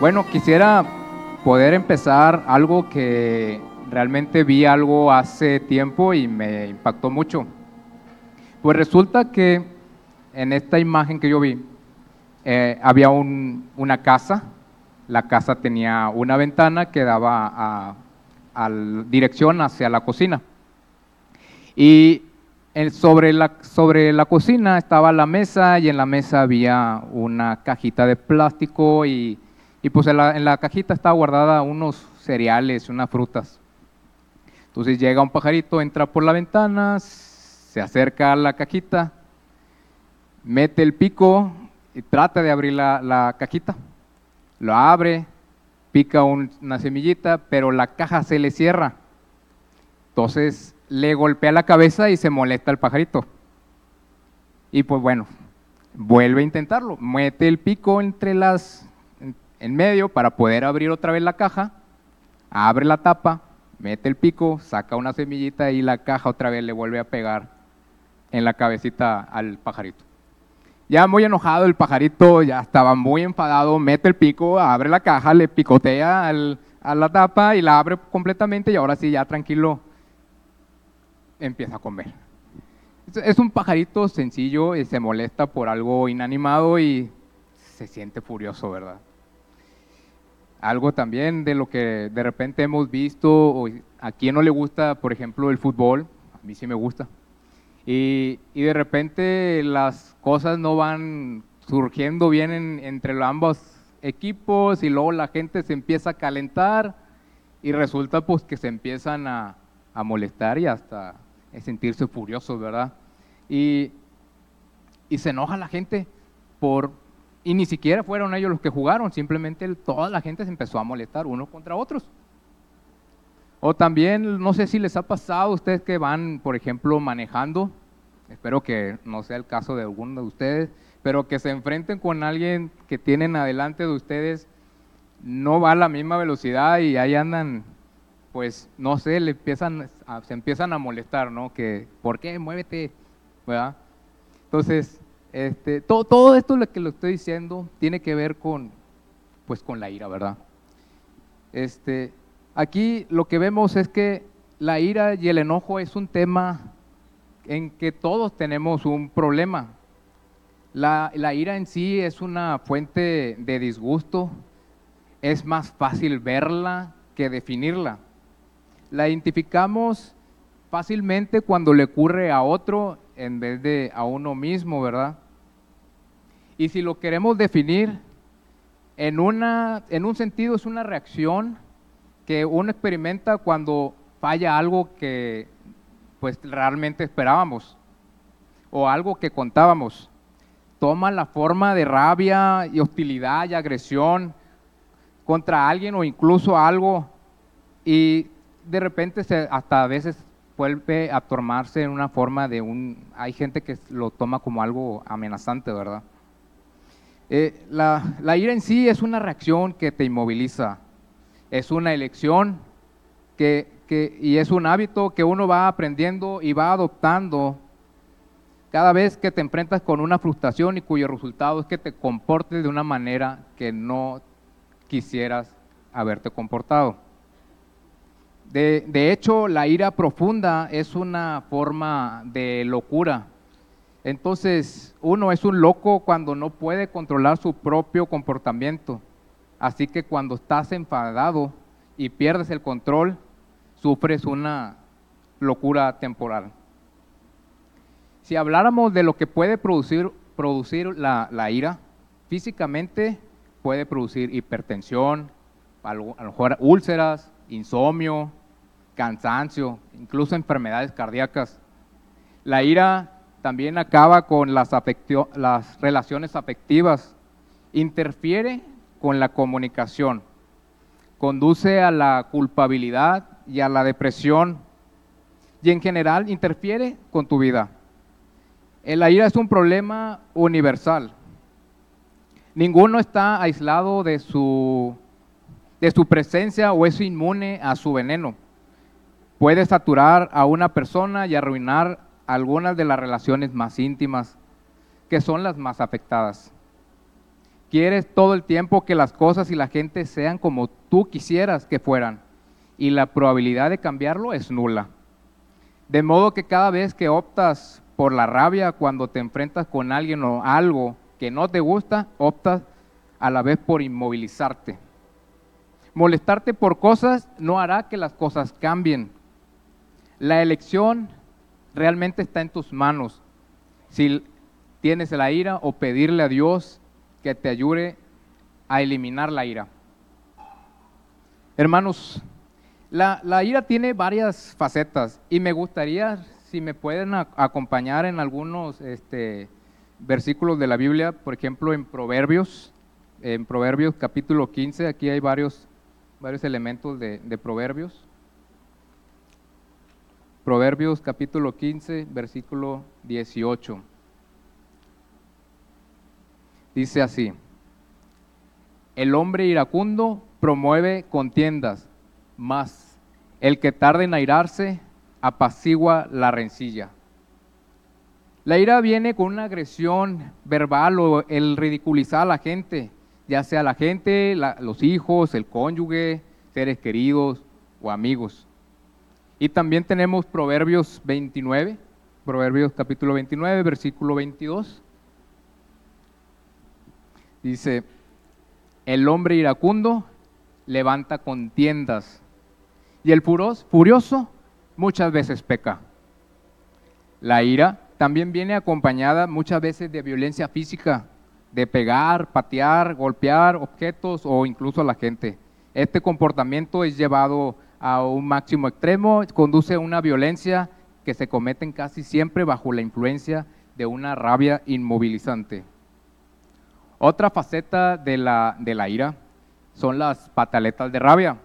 Bueno, quisiera poder empezar algo que realmente vi algo hace tiempo y me impactó mucho. Pues resulta que en esta imagen que yo vi, eh, había una casa, la casa tenía una ventana que daba a, dirección hacia la cocina. Y sobre, la, sobre la cocina estaba la mesa y en la mesa había una cajita de plástico y y pues en la, cajita estaba guardada unos cereales, unas frutas. Entonces llega un pajarito, entra por la ventana, se acerca a la cajita, mete el pico y trata de abrir la, cajita. Lo abre, pica una semillita, pero la caja se le cierra. Entonces le golpea la cabeza y se molesta el pajarito. Y pues bueno, vuelve a intentarlo. Mete el pico entre las en medio para poder abrir otra vez la caja, abre la tapa, mete el pico, saca una semillita y la caja otra vez le vuelve a pegar en la cabecita al pajarito. Ya muy enojado el pajarito, ya estaba muy enfadado, mete el pico, abre la caja, le picotea a la tapa y la abre completamente y ahora sí, ya tranquilo, empieza a comer. Es un pajarito sencillo y se molesta por algo inanimado y se siente furioso, ¿verdad? Algo también de lo que de repente hemos visto, o a quien no le gusta, por ejemplo, el fútbol, a mí sí me gusta, y, de repente las cosas no van surgiendo bien entre ambos equipos y luego la gente se empieza a calentar y resulta pues que se empiezan a, a molestar y hasta a sentirse furiosos, ¿verdad? Y, y se enoja la gente por, y ni siquiera fueron ellos los que jugaron, simplemente toda la gente se empezó a molestar unos contra otros. O también, no sé si les ha pasado a ustedes que van, por ejemplo, manejando, espero que no sea el caso de alguno de ustedes, pero que se enfrenten con alguien que tienen adelante de ustedes, no va a la misma velocidad y ahí andan, pues, no sé, le empiezan se empiezan a molestar, ¿no? Que, ¿por qué? Muévete, ¿verdad? Entonces, este, todo, esto lo que lo estoy diciendo tiene que ver con, pues, con la ira, ¿verdad? Este, aquí lo que vemos es que la ira y el enojo es un tema en que todos tenemos un problema. La, ira en sí es una fuente de disgusto, es más fácil verla que definirla. La identificamos fácilmente cuando le ocurre a otro en vez de a uno mismo, ¿verdad? Y si lo queremos definir, en, una, en un sentido es una reacción que uno experimenta cuando falla algo que pues realmente esperábamos o algo que contábamos. Toma la forma de rabia y hostilidad y agresión contra alguien o incluso algo y de repente hasta a veces vuelve a tomarse en una forma de un... Hay gente que lo toma como algo amenazante, ¿verdad? Eh, la, ira en sí es una reacción que te inmoviliza, es una elección que, que, y es un hábito que uno va aprendiendo y va adoptando cada vez que te enfrentas con una frustración y cuyo resultado es que te comportes de una manera que no quisieras haberte comportado. De, hecho, la ira profunda es una forma de locura. Entonces, uno es un loco cuando no puede controlar su propio comportamiento. Así que cuando estás enfadado y pierdes el control, sufres una locura temporal. Si habláramos de lo que puede producir, la, la ira, físicamente puede producir hipertensión, a lo mejor úlceras, insomnio, cansancio, incluso enfermedades cardíacas. La ira también acaba con las, relaciones afectivas, interfiere con la comunicación, conduce a la culpabilidad y a la depresión y en general interfiere con tu vida. La ira es un problema universal. Ninguno está aislado de su, de su presencia o es inmune a su veneno puede saturar a una persona y arruinar algunas de las relaciones más íntimas, que son las más afectadas. Quieres todo el tiempo que las cosas y la gente sean como tú quisieras que fueran. Y la probabilidad de cambiarlo es nula. De modo que cada vez que optas por la rabia cuando te enfrentas con alguien o algo que no te gusta, optas a la vez por inmovilizarte. Molestarte por cosas no hará que las cosas cambien. La elección realmente está en tus manos. Si tienes la ira o pedirle a Dios que te ayude a eliminar la ira. Hermanos, la, ira tiene varias facetas y me gustaría, si me pueden acompañar en algunos este, versículos de la Biblia, por ejemplo en Proverbios, en Proverbios capítulo 15, aquí hay varios, varios elementos de, de Proverbios. Proverbios capítulo 15, versículo 18. Dice así, el hombre iracundo promueve contiendas, mas el que tarde en airarse apacigua la rencilla. La ira viene con una agresión verbal o el ridiculizar a la gente, ya sea la gente, los hijos, el cónyuge, seres queridos o amigos. Y también tenemos Proverbios 29, Proverbios capítulo 29, versículo 22. Dice, el hombre iracundo levanta contiendas y el furioso muchas veces peca. La ira también viene acompañada muchas veces de violencia física, de pegar, patear, golpear objetos o incluso a la gente. Este comportamiento es llevado a un máximo extremo, conduce a una violencia que se cometen casi siempre bajo la influencia de una rabia inmovilizante. Otra faceta de la, de la ira son las pataletas de rabia.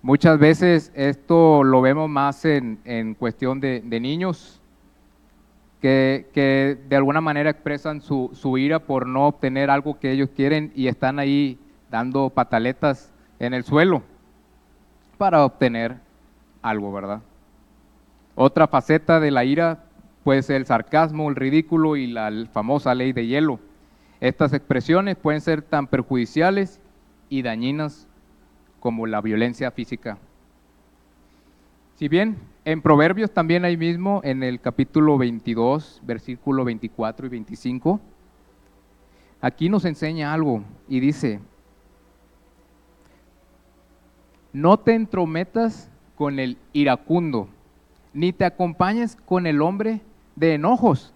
Muchas veces esto lo vemos más en, cuestión de, niños que, de alguna manera expresan su, su, ira por no obtener algo que ellos quieren y están ahí dando pataletas en el suelo para obtener algo, ¿verdad? Otra faceta de la ira puede ser el sarcasmo, el ridículo y la famosa ley de hielo. Estas expresiones pueden ser tan perjudiciales y dañinas como la violencia física. Si bien en Proverbios también hay mismo, en el capítulo 22, versículo 24 y 25, aquí nos enseña algo y dice, no te entrometas con el iracundo, ni te acompañes con el hombre de enojos,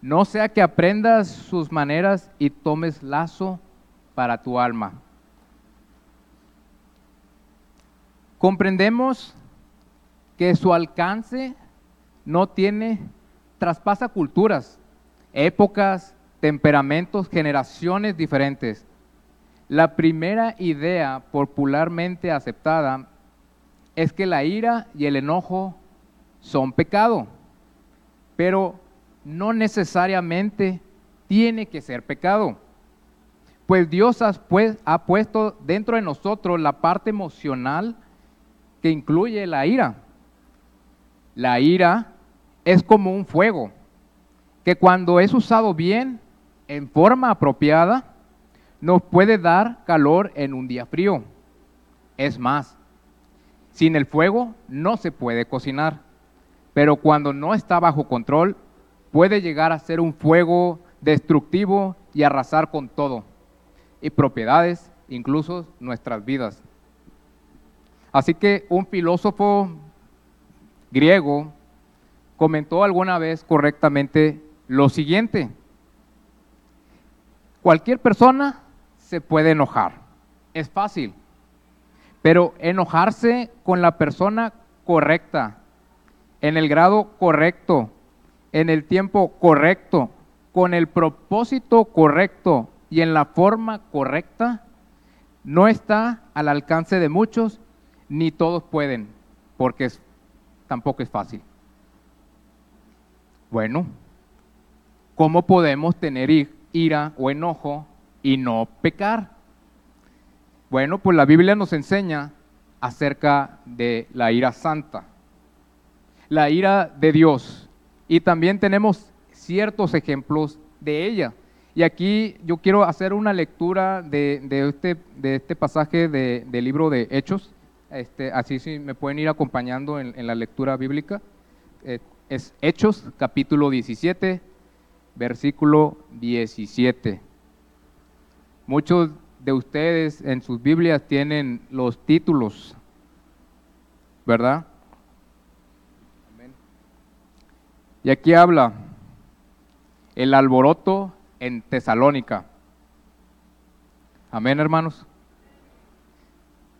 no sea que aprendas sus maneras y tomes lazo para tu alma. Comprendemos que su alcance no tiene, traspasa culturas, épocas, temperamentos, generaciones diferentes. La primera idea popularmente aceptada es que la ira y el enojo son pecado, pero no necesariamente tiene que ser pecado. Pues Dios ha, ha puesto dentro de nosotros la parte emocional que incluye la ira. La ira es como un fuego que cuando es usado bien, en forma apropiada, nos puede dar calor en un día frío. Es más, sin el fuego no se puede cocinar, pero cuando no está bajo control, puede llegar a ser un fuego destructivo y arrasar con todo, y propiedades, incluso nuestras vidas. Así que un filósofo griego comentó alguna vez correctamente lo siguiente, cualquier persona se puede enojar. Es fácil. Pero enojarse con la persona correcta, en el grado correcto, en el tiempo correcto, con el propósito correcto y en la forma correcta, no está al alcance de muchos, ni todos pueden, porque tampoco es fácil. Bueno, ¿cómo podemos tener ira o enojo y no pecar. Bueno, pues la Biblia nos enseña acerca de la ira santa, la ira de Dios, y también tenemos ciertos ejemplos de ella. Y aquí yo quiero hacer una lectura de, este, de este, pasaje del libro de Hechos. Este, así sí me pueden ir acompañando en, la lectura bíblica. Eh, es Hechos capítulo 17, versículo 17. Muchos de ustedes en sus Biblias tienen los títulos, ¿verdad? Y aquí habla el alboroto en Tesalónica. Amén, hermanos.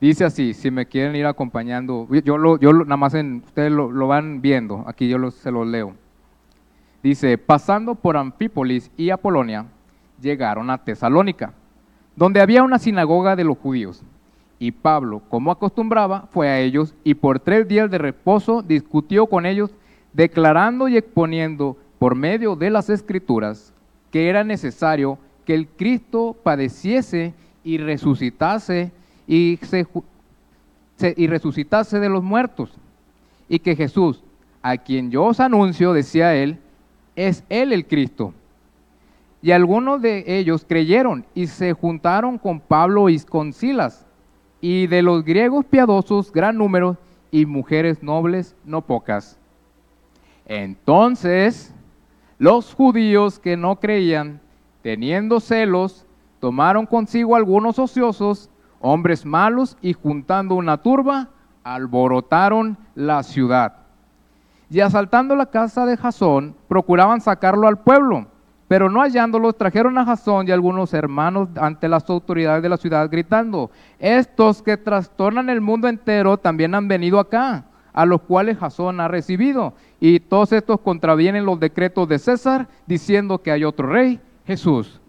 Dice así, si me quieren ir acompañando, yo, lo, yo nada más en, ustedes lo, van viendo, aquí yo se los leo. Dice, pasando por Anfípolis y Apolonia, llegaron a Tesalónica, donde había una sinagoga de los judíos. Y Pablo, como acostumbraba, fue a ellos y por tres días de reposo discutió con ellos, declarando y exponiendo por medio de las escrituras que era necesario que el Cristo padeciese y resucitase y, y resucitase de los muertos. Y que Jesús, a quien yo os anuncio, decía él, es él el Cristo. Y algunos de ellos creyeron y se juntaron con Pablo y con Silas, y de los griegos piadosos gran número, y mujeres nobles no pocas. Entonces los judíos que no creían, teniendo celos, tomaron consigo algunos ociosos, hombres malos, y juntando una turba, alborotaron la ciudad. Y asaltando la casa de Jasón, procuraban sacarlo al pueblo, pero no hallándolos, trajeron a Jasón y algunos hermanos ante las autoridades de la ciudad, gritando, estos que trastornan el mundo entero también han venido acá a los cuales Jasón ha recibido. Y todos estos contravienen los decretos de César, diciendo que hay otro rey, Jesús.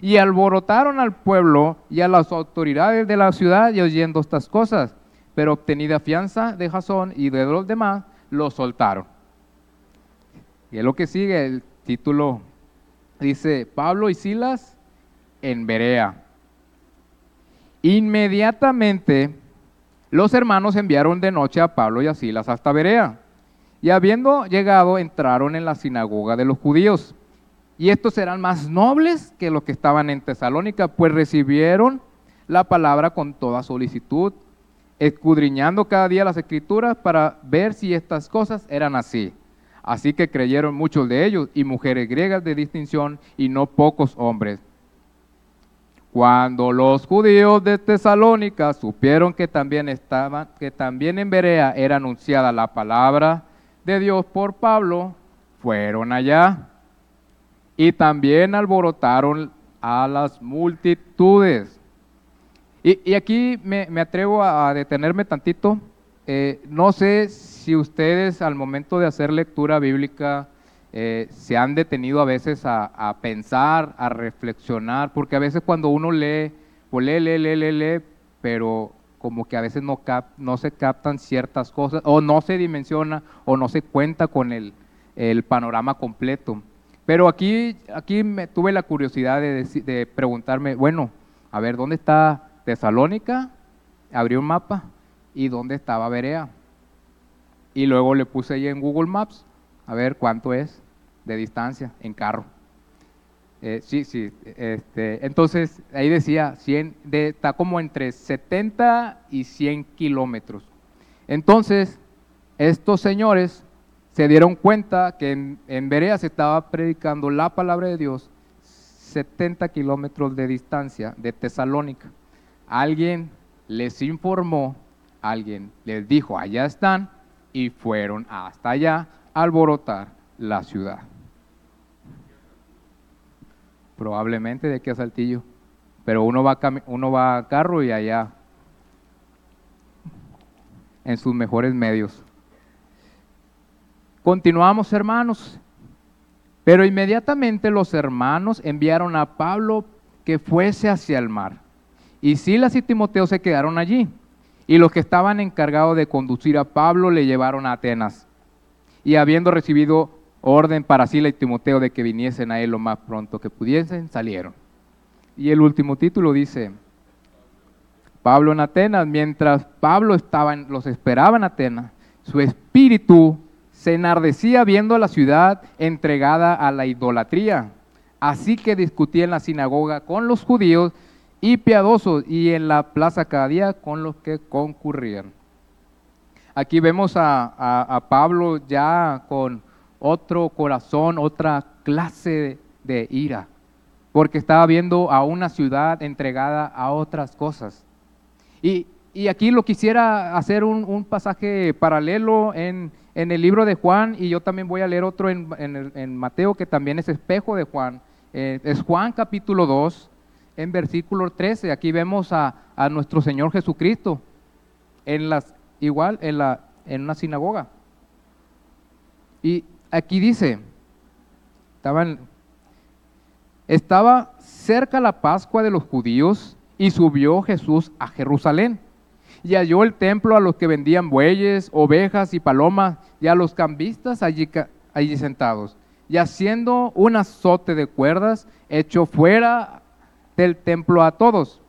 Y alborotaron al pueblo y a las autoridades de la ciudad y oyendo estas cosas. Pero obtenida fianza de Jasón y de los demás, lo soltaron. Y es lo que sigue, el título dice, Pablo y Silas en Berea. Inmediatamente los hermanos enviaron de noche a Pablo y a Silas hasta Berea. Y habiendo llegado, entraron en la sinagoga de los judíos. Y estos eran más nobles que los que estaban en Tesalónica, pues recibieron la palabra con toda solicitud, escudriñando cada día las escrituras para ver si estas cosas eran así. Así que creyeron muchos de ellos y mujeres griegas de distinción y no pocos hombres. Cuando los judíos de Tesalónica supieron que también estaban, que también en Berea era anunciada la palabra de Dios por Pablo, fueron allá y también alborotaron a las multitudes. Y, aquí me, atrevo a, detenerme tantito. Eh, no sé si ustedes al momento de hacer lectura bíblica eh, se han detenido a veces a, pensar, a reflexionar, porque a veces cuando uno lee, pues lee, lee, lee, lee, pero como que a veces no, no se captan ciertas cosas, o no se dimensiona, o no se cuenta con el, panorama completo. Pero aquí, aquí me, tuve la curiosidad de, de preguntarme, bueno, a ver, ¿dónde está Tesalónica? Abrí un mapa, ¿y dónde estaba Berea? Y luego le puse ahí en Google Maps, a ver cuánto es de distancia en carro. Eh, sí, sí. Este, entonces, ahí decía, 100, de, está como entre 70 y 100 kilómetros. Entonces, estos señores se dieron cuenta que en, en Berea se estaba predicando la palabra de Dios 70 kilómetros de distancia de Tesalónica. Alguien les informó, alguien les dijo, allá están, y fueron hasta allá a alborotar la ciudad probablemente de aquí a Saltillo, pero uno va, a uno va a carro y allá en sus mejores medios. Continuamos, hermanos. Pero inmediatamente los hermanos enviaron a Pablo que fuese hacia el mar. Y Silas y Timoteo se quedaron allí. Y los que estaban encargados de conducir a Pablo le llevaron a Atenas. Y habiendo recibido orden para Sila y Timoteo de que viniesen a él lo más pronto que pudiesen, salieron. Y el último título dice, Pablo en Atenas, mientras Pablo estaba en, los esperaba en Atenas, su espíritu se enardecía viendo la ciudad entregada a la idolatría, Así que discutía en la sinagoga con los judíos y piadosos y en la plaza cada día con los que concurrían. Aquí vemos a, Pablo ya con otro corazón, otra clase de ira, porque estaba viendo a una ciudad entregada a otras cosas. Y, aquí lo quisiera hacer un, pasaje paralelo en, el libro de Juan, y yo también voy a leer otro en, Mateo, que también es espejo de Juan. Eh, es Juan capítulo 2, en versículo 13. Aquí vemos a, nuestro Señor Jesucristo en las, igual en, la, en una sinagoga. Y aquí dice, estaban, estaba cerca la Pascua de los judíos y subió Jesús a Jerusalén. Y halló el templo a los que vendían bueyes, ovejas y palomas, y a los cambistas allí, allí sentados. Y haciendo un azote de cuerdas, echó fuera del templo a todos,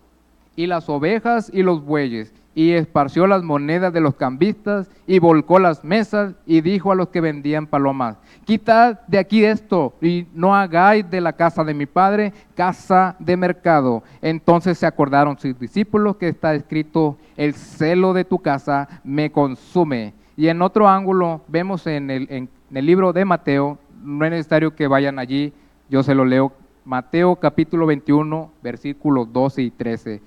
y las ovejas y los bueyes, y esparció las monedas de los cambistas, y volcó las mesas, y dijo a los que vendían palomas, quitad de aquí esto, y no hagáis de la casa de mi padre casa de mercado. Entonces se acordaron sus discípulos que está escrito, el celo de tu casa me consume. Y en otro ángulo vemos en el, en el libro de Mateo, no es necesario que vayan allí, yo se lo leo Mateo capítulo 21, versículos 12 y 13.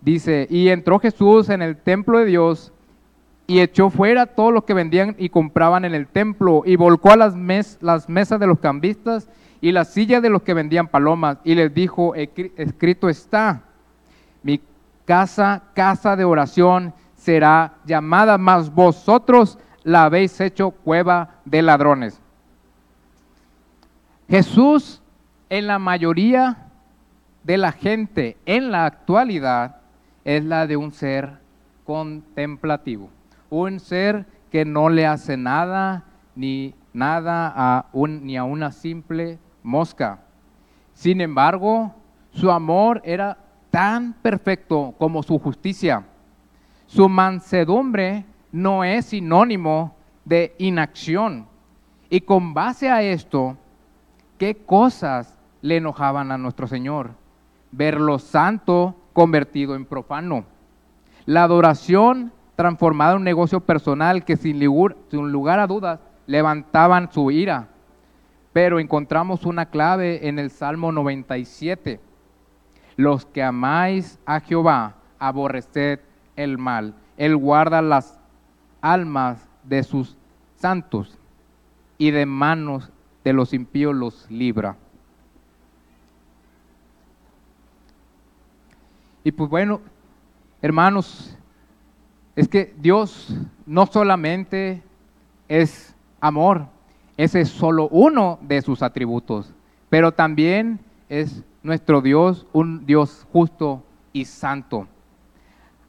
Dice, y entró Jesús en el templo de Dios y echó fuera todos los que vendían y compraban en el templo y volcó a las, las mesas de los cambistas y las sillas de los que vendían palomas y les dijo, escrito está, mi casa, casa de oración será llamada, mas vosotros la habéis hecho cueva de ladrones. Jesús en la mayoría de la gente en la actualidad es la de un ser contemplativo, un ser que no le hace nada ni nada a ni a una simple mosca. Sin embargo, su amor era tan perfecto como su justicia. Su mansedumbre no es sinónimo de inacción. Y con base a esto, ¿qué cosas le enojaban a nuestro Señor. Verlo santo convertido en profano. La adoración transformada en un negocio personal que sin lugar, a dudas levantaban su ira. Pero encontramos una clave en el Salmo 97. Los que amáis a Jehová, aborreced el mal. Él guarda las almas de sus santos y de manos de los impíos los libra. Y pues bueno, hermanos, es que Dios no solamente es amor, ese es solo uno de sus atributos, pero también es nuestro Dios, un Dios justo y santo.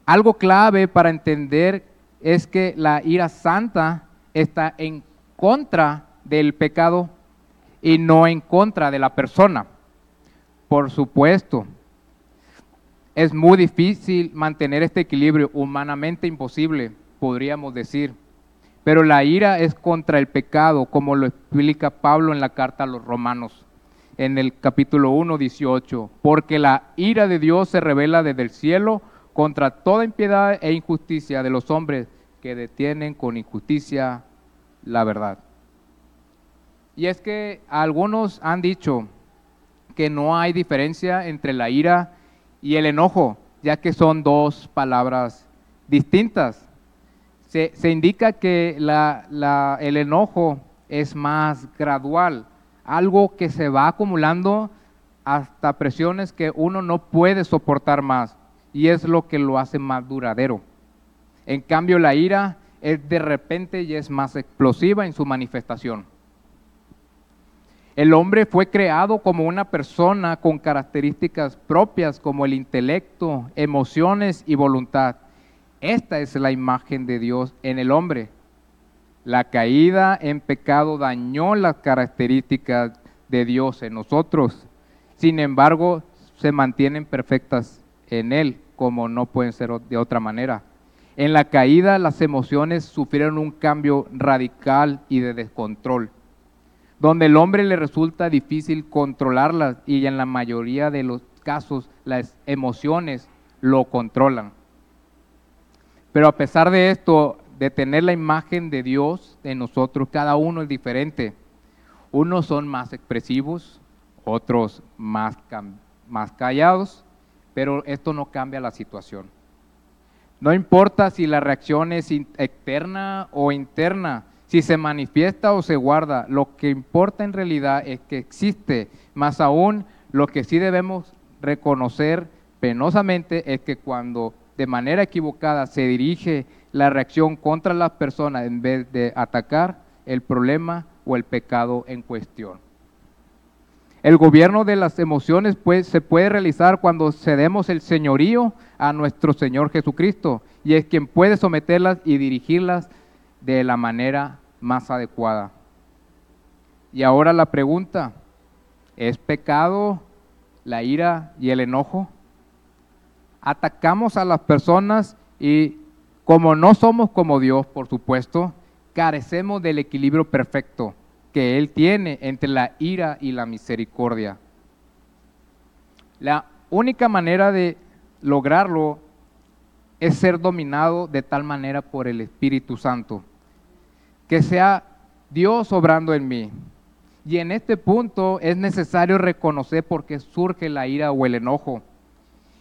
Algo clave para entender es que la ira santa está en contra del pecado y no en contra de la persona. Por supuesto, es muy difícil mantener este equilibrio, humanamente imposible, podríamos decir. Pero la ira es contra el pecado, como lo explica Pablo en la carta a los romanos, en el capítulo 1, 18. Porque la ira de Dios se revela desde el cielo contra toda impiedad e injusticia de los hombres que detienen con injusticia la verdad. Y es que algunos han dicho que no hay diferencia entre la ira y el enojo, ya que son dos palabras distintas. Se, indica que el enojo es más gradual, algo que se va acumulando hasta presiones que uno no puede soportar más y es lo que lo hace más duradero. En cambio, la ira es de repente y es más explosiva en su manifestación. El hombre fue creado como una persona con características propias como el intelecto, emociones y voluntad. Esta es la imagen de Dios en el hombre. La caída en pecado dañó las características de Dios en nosotros. Sin embargo, se mantienen perfectas en Él, como no pueden ser de otra manera. En la caída las emociones sufrieron un cambio radical y de descontrol donde el hombre le resulta difícil controlarlas y en la mayoría de los casos las emociones lo controlan. Pero a pesar de esto, de tener la imagen de Dios en nosotros, cada uno es diferente. Unos son más expresivos, otros más, más callados, pero esto no cambia la situación. No importa si la reacción es externa o interna, si se manifiesta o se guarda, lo que importa en realidad es que existe. Más aún, lo que sí debemos reconocer penosamente es que cuando de manera equivocada se dirige la reacción contra las personas en vez de atacar el problema o el pecado en cuestión. El gobierno de las emociones pues, se puede realizar cuando cedemos el señorío a nuestro Señor Jesucristo y es quien puede someterlas y dirigirlas de la manera más adecuada. Y ahora la pregunta, ¿es pecado la ira y el enojo? Atacamos a las personas y como no somos como Dios, por supuesto, carecemos del equilibrio perfecto que Él tiene entre la ira y la misericordia. La única manera de lograrlo es ser dominado de tal manera por el Espíritu Santo que sea Dios obrando en mí. Y en este punto es necesario reconocer por qué surge la ira o el enojo.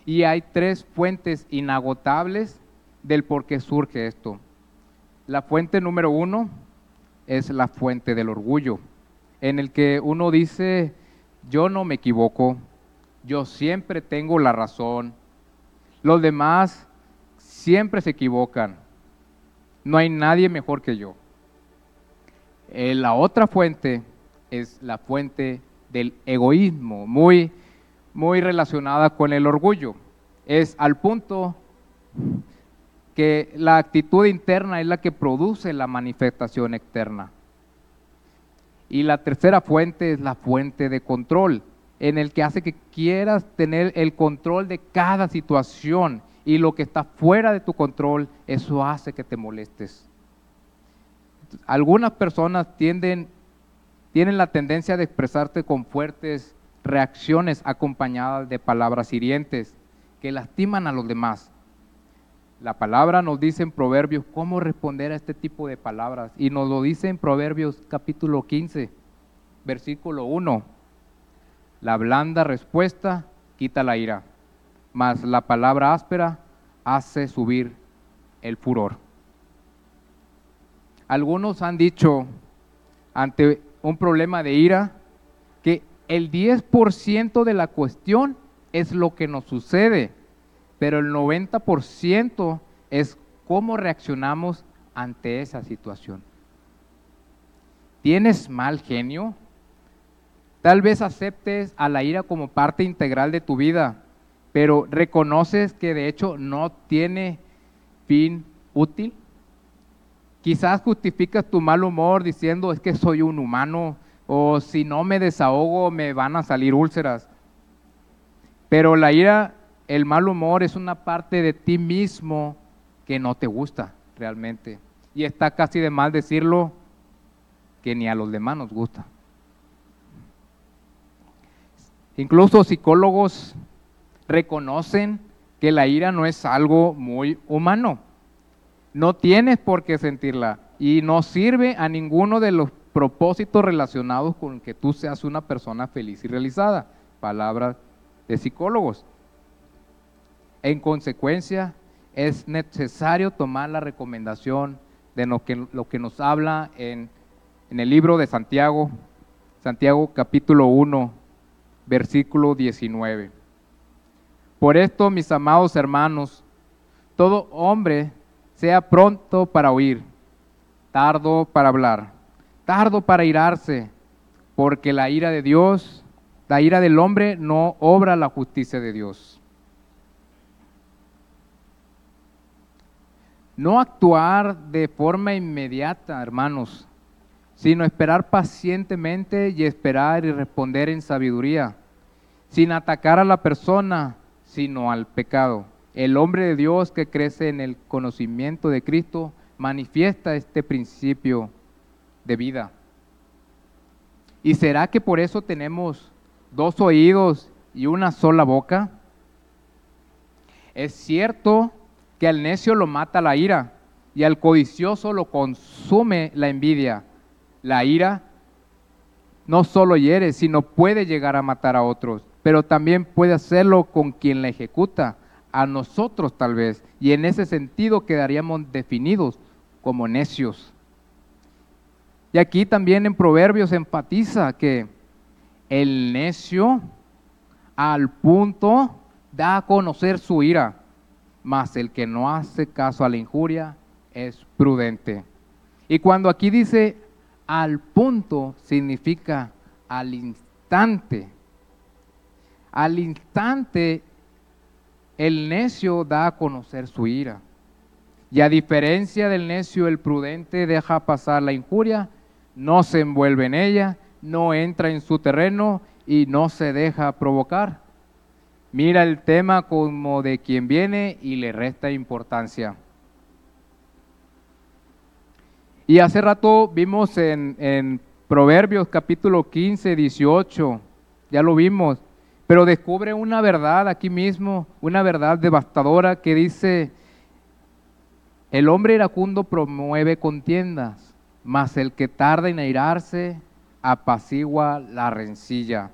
Y hay tres fuentes inagotables del por qué surge esto. La fuente número uno es la fuente del orgullo, en el que uno dice, yo no me equivoco, yo siempre tengo la razón, los demás siempre se equivocan, no hay nadie mejor que yo. Eh, la otra fuente es la fuente del egoísmo, muy, muy relacionada con el orgullo. Es al punto que la actitud interna es la que produce la manifestación externa. Y la tercera fuente es la fuente de control, en el que hace que quieras tener el control de cada situación y lo que está fuera de tu control, eso hace que te molestes algunas personas tienden, tienen la tendencia de expresarte con fuertes reacciones acompañadas de palabras hirientes que lastiman a los demás. La palabra nos dice en Proverbios cómo responder a este tipo de palabras y nos lo dice en Proverbios capítulo 15, versículo 1. La blanda respuesta quita la ira, mas la palabra áspera hace subir el furor. Algunos han dicho ante un problema de ira que el 10% de la cuestión es lo que nos sucede, pero el 90% es cómo reaccionamos ante esa situación. ¿Tienes mal genio? Tal vez aceptes a la ira como parte integral de tu vida, pero reconoces que de hecho no tiene fin útil. Quizás justificas tu mal humor diciendo es que soy un humano o si no me desahogo me van a salir úlceras. Pero la ira, el mal humor es una parte de ti mismo que no te gusta realmente. Y está casi de mal decirlo que ni a los demás nos gusta. Incluso psicólogos reconocen que la ira no es algo muy humano. No tienes por qué sentirla y no sirve a ninguno de los propósitos relacionados con que tú seas una persona feliz y realizada. Palabras de psicólogos. En consecuencia, es necesario tomar la recomendación de lo que, lo que nos habla en, en el libro de Santiago, Santiago capítulo 1, versículo 19. Por esto, mis amados hermanos, todo hombre sea pronto para oír, tardo para hablar, tardo para irarse, porque la ira de Dios, la ira del hombre no obra la justicia de Dios. No actuar de forma inmediata, hermanos, sino esperar pacientemente y esperar y responder en sabiduría, sin atacar a la persona, sino al pecado. El hombre de Dios que crece en el conocimiento de Cristo manifiesta este principio de vida. ¿Y será que por eso tenemos dos oídos y una sola boca? Es cierto que al necio lo mata la ira y al codicioso lo consume la envidia. La ira no solo hiere, sino puede llegar a matar a otros, pero también puede hacerlo con quien la ejecuta, a nosotros tal vez, y en ese sentido quedaríamos definidos como necios. Y aquí también en Proverbios enfatiza que el necio al punto da a conocer su ira, mas el que no hace caso a la injuria es prudente. Y cuando aquí dice al punto, significa al instante. Al instante el necio da a conocer su ira. Y a diferencia del necio, el prudente deja pasar la injuria no se envuelve en ella, no entra en su terreno y no se deja provocar. Mira el tema como de quien viene y le resta importancia. Y hace rato vimos en, Proverbios capítulo 15, 18, ya lo vimos, pero descubre una verdad aquí mismo, una verdad devastadora que dice, el hombre iracundo promueve contiendas mas el que tarda en airarse apacigua la rencilla.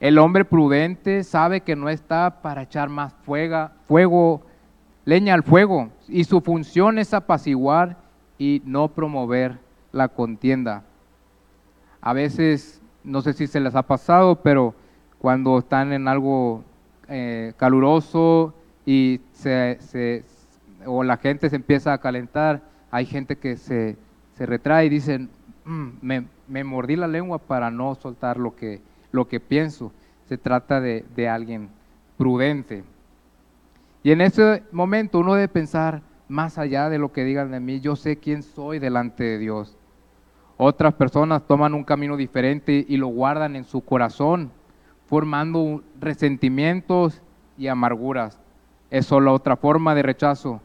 El hombre prudente sabe que no está para echar más fuego, fuego, leña al fuego, y su función es apaciguar y no promover la contienda. A veces, no sé si se les ha pasado, pero cuando están en algo eh, caluroso y se, o la gente se empieza a calentar, hay gente que se, retrae y dicen, mm, me, mordí la lengua para no soltar lo que, lo que pienso. Se trata de, de alguien prudente. Y en ese momento uno debe pensar, más allá de lo que digan de mí, yo sé quién soy delante de Dios. Otras personas toman un camino diferente y lo guardan en su corazón, formando resentimientos y amarguras. Es solo otra forma de rechazo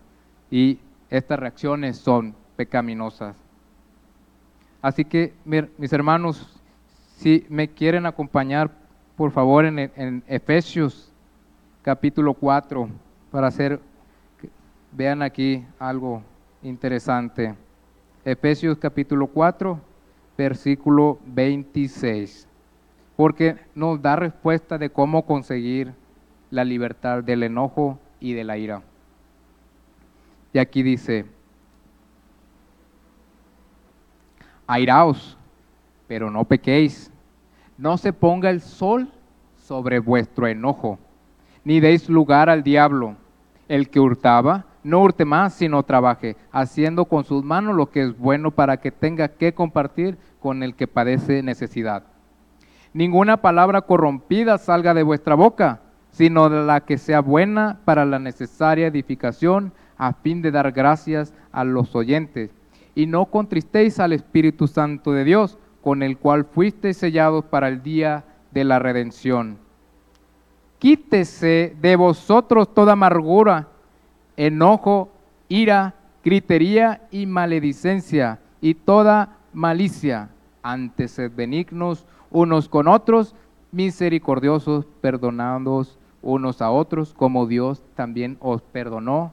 y estas reacciones son pecaminosas. Así que, mis hermanos, si me quieren acompañar, por favor, en, Efesios capítulo 4, para hacer, vean aquí algo interesante. Efesios capítulo 4, versículo 26, porque nos da respuesta de cómo conseguir la libertad del enojo y de la ira. Y aquí dice, airaos, pero no pequéis. No se ponga el sol sobre vuestro enojo, ni deis lugar al diablo. El que hurtaba, no hurte más, sino trabaje, haciendo con sus manos lo que es bueno para que tenga que compartir con el que padece necesidad. Ninguna palabra corrompida salga de vuestra boca, sino la que sea buena para la necesaria edificación a fin de dar gracias a los oyentes. Y no contristéis al Espíritu Santo de Dios, con el cual fuisteis sellados para el día de la redención. Quítese de vosotros toda amargura, enojo, ira, gritería y maledicencia, y toda malicia. Antes sed benignos unos con otros, misericordiosos, perdonándoos unos a otros, como Dios también os perdonó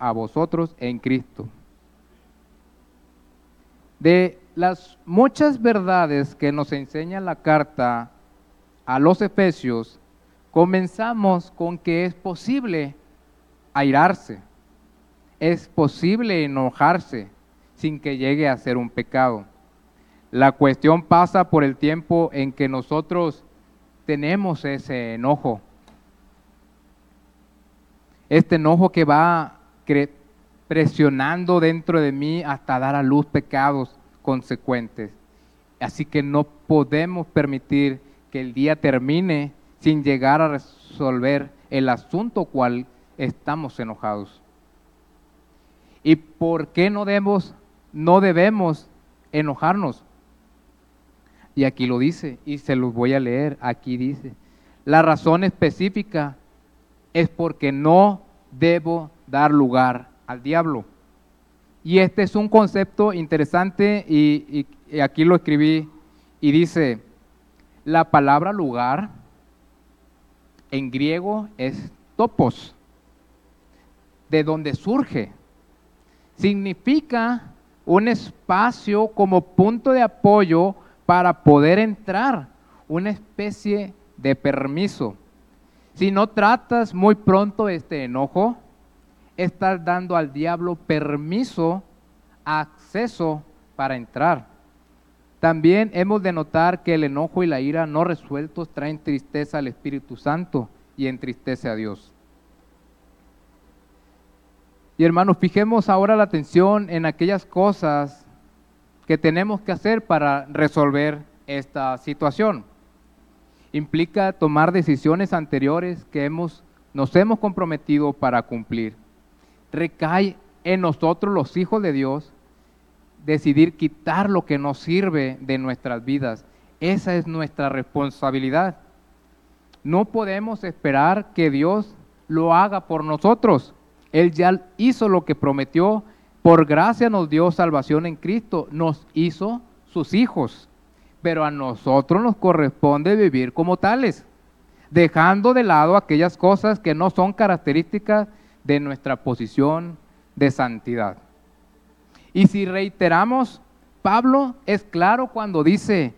a vosotros en Cristo. De las muchas verdades que nos enseña la carta a los Efesios, comenzamos con que es posible airarse, es posible enojarse sin que llegue a ser un pecado. La cuestión pasa por el tiempo en que nosotros tenemos ese enojo. Este enojo que va presionando dentro de mí hasta dar a luz pecados consecuentes. Así que no podemos permitir que el día termine sin llegar a resolver el asunto cual estamos enojados. ¿Y por qué no debemos, no debemos enojarnos? Y aquí lo dice, y se los voy a leer, aquí dice, la razón específica es porque no debo dar lugar al diablo. Y este es un concepto interesante y, y aquí lo escribí, y dice, la palabra lugar en griego es topos, de donde surge. Significa un espacio como punto de apoyo para poder entrar, una especie de permiso. Si no tratas muy pronto este enojo, estás dando al diablo permiso, acceso para entrar. También hemos de notar que el enojo y la ira no resueltos traen tristeza al Espíritu Santo y entristece a Dios. Y hermanos, fijemos ahora la atención en aquellas cosas que tenemos que hacer para resolver esta situación. Implica tomar decisiones anteriores que hemos, nos hemos comprometido para cumplir. Recae en nosotros los hijos de Dios decidir quitar lo que nos sirve de nuestras vidas. Esa es nuestra responsabilidad. No podemos esperar que Dios lo haga por nosotros. Él ya hizo lo que prometió. Por gracia nos dio salvación en Cristo. Nos hizo sus hijos. Pero a nosotros nos corresponde vivir como tales, dejando de lado aquellas cosas que no son características de nuestra posición de santidad. Y si reiteramos, Pablo es claro cuando dice,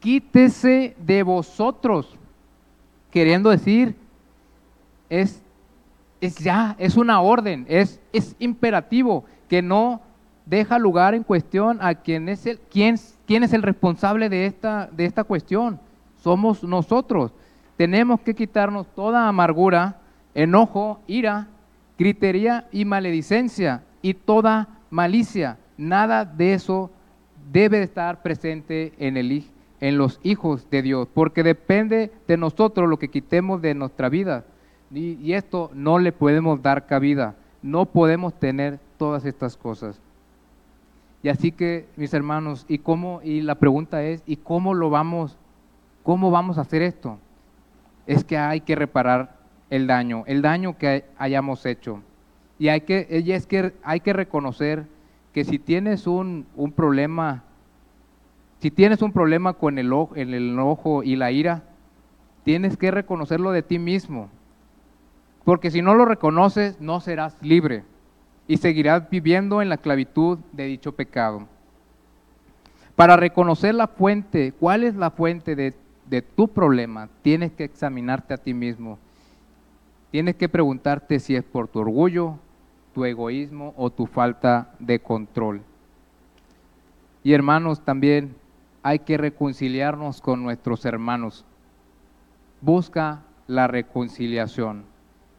quítese de vosotros, queriendo decir, es, es ya, es una orden, es, es imperativo, que no deja lugar en cuestión a quién es el, quién, quién es el responsable de esta, de esta cuestión. Somos nosotros. Tenemos que quitarnos toda amargura, enojo, ira, gritería y maledicencia y toda malicia. Nada de eso debe estar presente en, el, en los hijos de Dios, porque depende de nosotros lo que quitemos de nuestra vida. Y, y esto no le podemos dar cabida. No podemos tener todas estas cosas. Y así que, mis hermanos, ¿y cómo? Y la pregunta es, ¿y cómo lo vamos, cómo vamos a hacer esto? Es que hay que reparar el daño, el daño que hayamos hecho. Y, hay que, es que hay que reconocer que si tienes un, problema, si tienes un problema con el, ojo, el enojo y la ira, tienes que reconocerlo de ti mismo. Porque si no lo reconoces, no serás libre y seguirás viviendo en la esclavitud de dicho pecado. Para reconocer la fuente, cuál es la fuente de, de tu problema, tienes que examinarte a ti mismo. Tienes que preguntarte si es por tu orgullo, tu egoísmo o tu falta de control. Y hermanos, también hay que reconciliarnos con nuestros hermanos. Busca la reconciliación.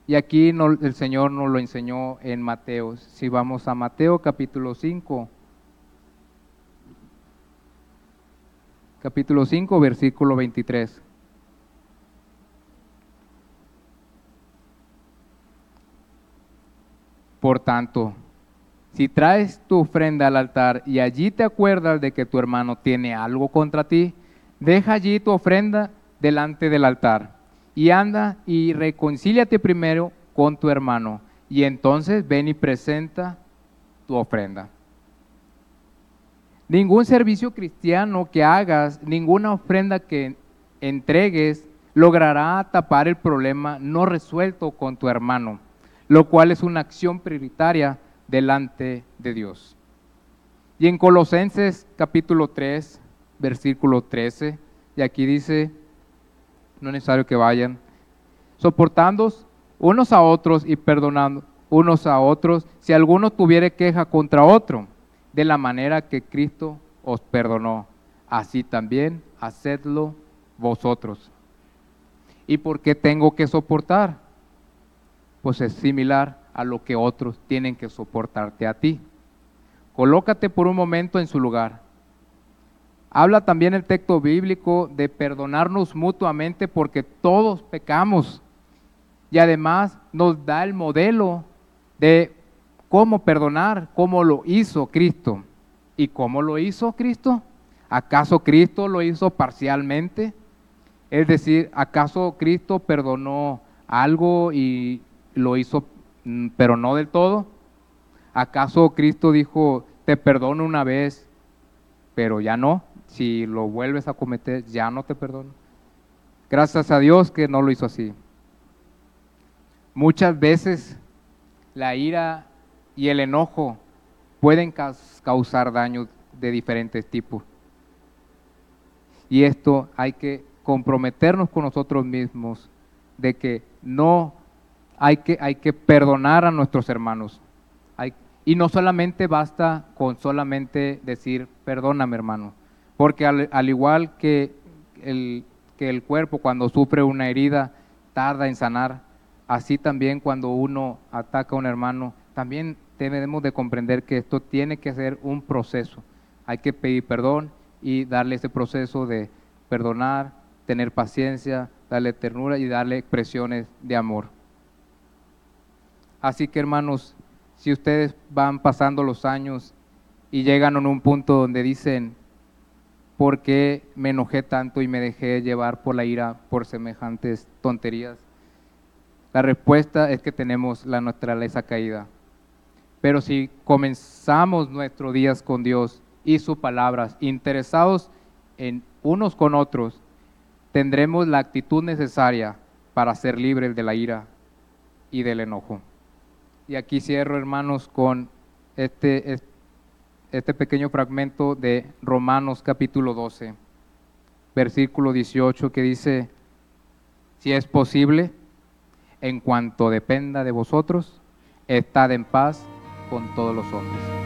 Y aquí el Señor nos lo enseñó en Mateo. Si vamos a Mateo capítulo 5, capítulo 5, versículo 23. Por tanto, si traes tu ofrenda al altar y allí te acuerdas de que tu hermano tiene algo contra ti, deja allí tu ofrenda delante del altar y anda y reconcíliate primero con tu hermano y entonces ven y presenta tu ofrenda. Ningún servicio cristiano que hagas, ninguna ofrenda que entregues, logrará tapar el problema no resuelto con tu hermano lo cual es una acción prioritaria delante de Dios. Y en Colosenses capítulo 3, versículo 13, y aquí dice, no es necesario que vayan, soportando unos a otros y perdonando unos a otros si alguno tuviere queja contra otro, de la manera que Cristo os perdonó, así también hacedlo vosotros. ¿Y por qué tengo que soportar? pues es similar a lo que otros tienen que soportarte a ti. Colócate por un momento en su lugar. Habla también el texto bíblico de perdonarnos mutuamente porque todos pecamos. Y además nos da el modelo de cómo perdonar, cómo lo hizo Cristo. ¿Y cómo lo hizo Cristo? ¿Acaso Cristo lo hizo parcialmente? Es decir, ¿acaso Cristo perdonó algo y lo hizo, mm, pero no del todo? ¿Acaso Cristo dijo, te perdono una vez pero ya no. Si lo vuelves a cometer, ya no te perdono. Gracias a Dios que no lo hizo así. Muchas veces la ira y el enojo pueden causar daños de diferentes tipos. Y esto hay que comprometernos con nosotros mismos de que no hay que, hay que perdonar a nuestros hermanos. y no solamente basta con solamente decir, perdóname hermano, porque al, igual que el, que el cuerpo cuando sufre una herida tarda en sanar, así también cuando uno ataca a un hermano, también debemos de comprender que esto tiene que ser un proceso. Hay que pedir perdón y darle ese proceso de perdonar, tener paciencia, darle ternura y darle expresiones de amor. Así que hermanos, si ustedes van pasando los años y llegan a un punto donde dicen, ¿por qué me enojé tanto y me dejé llevar por la ira por semejantes tonterías? La respuesta es que tenemos la naturaleza caída. Pero si comenzamos nuestros días con Dios y sus palabras, interesados en unos con otros, tendremos la actitud necesaria para ser libres de la ira y del enojo. Y aquí cierro, hermanos, con este, este pequeño fragmento de Romanos capítulo 12, versículo 18, que dice, si es posible, en cuanto dependa de vosotros, estad en paz con todos los hombres.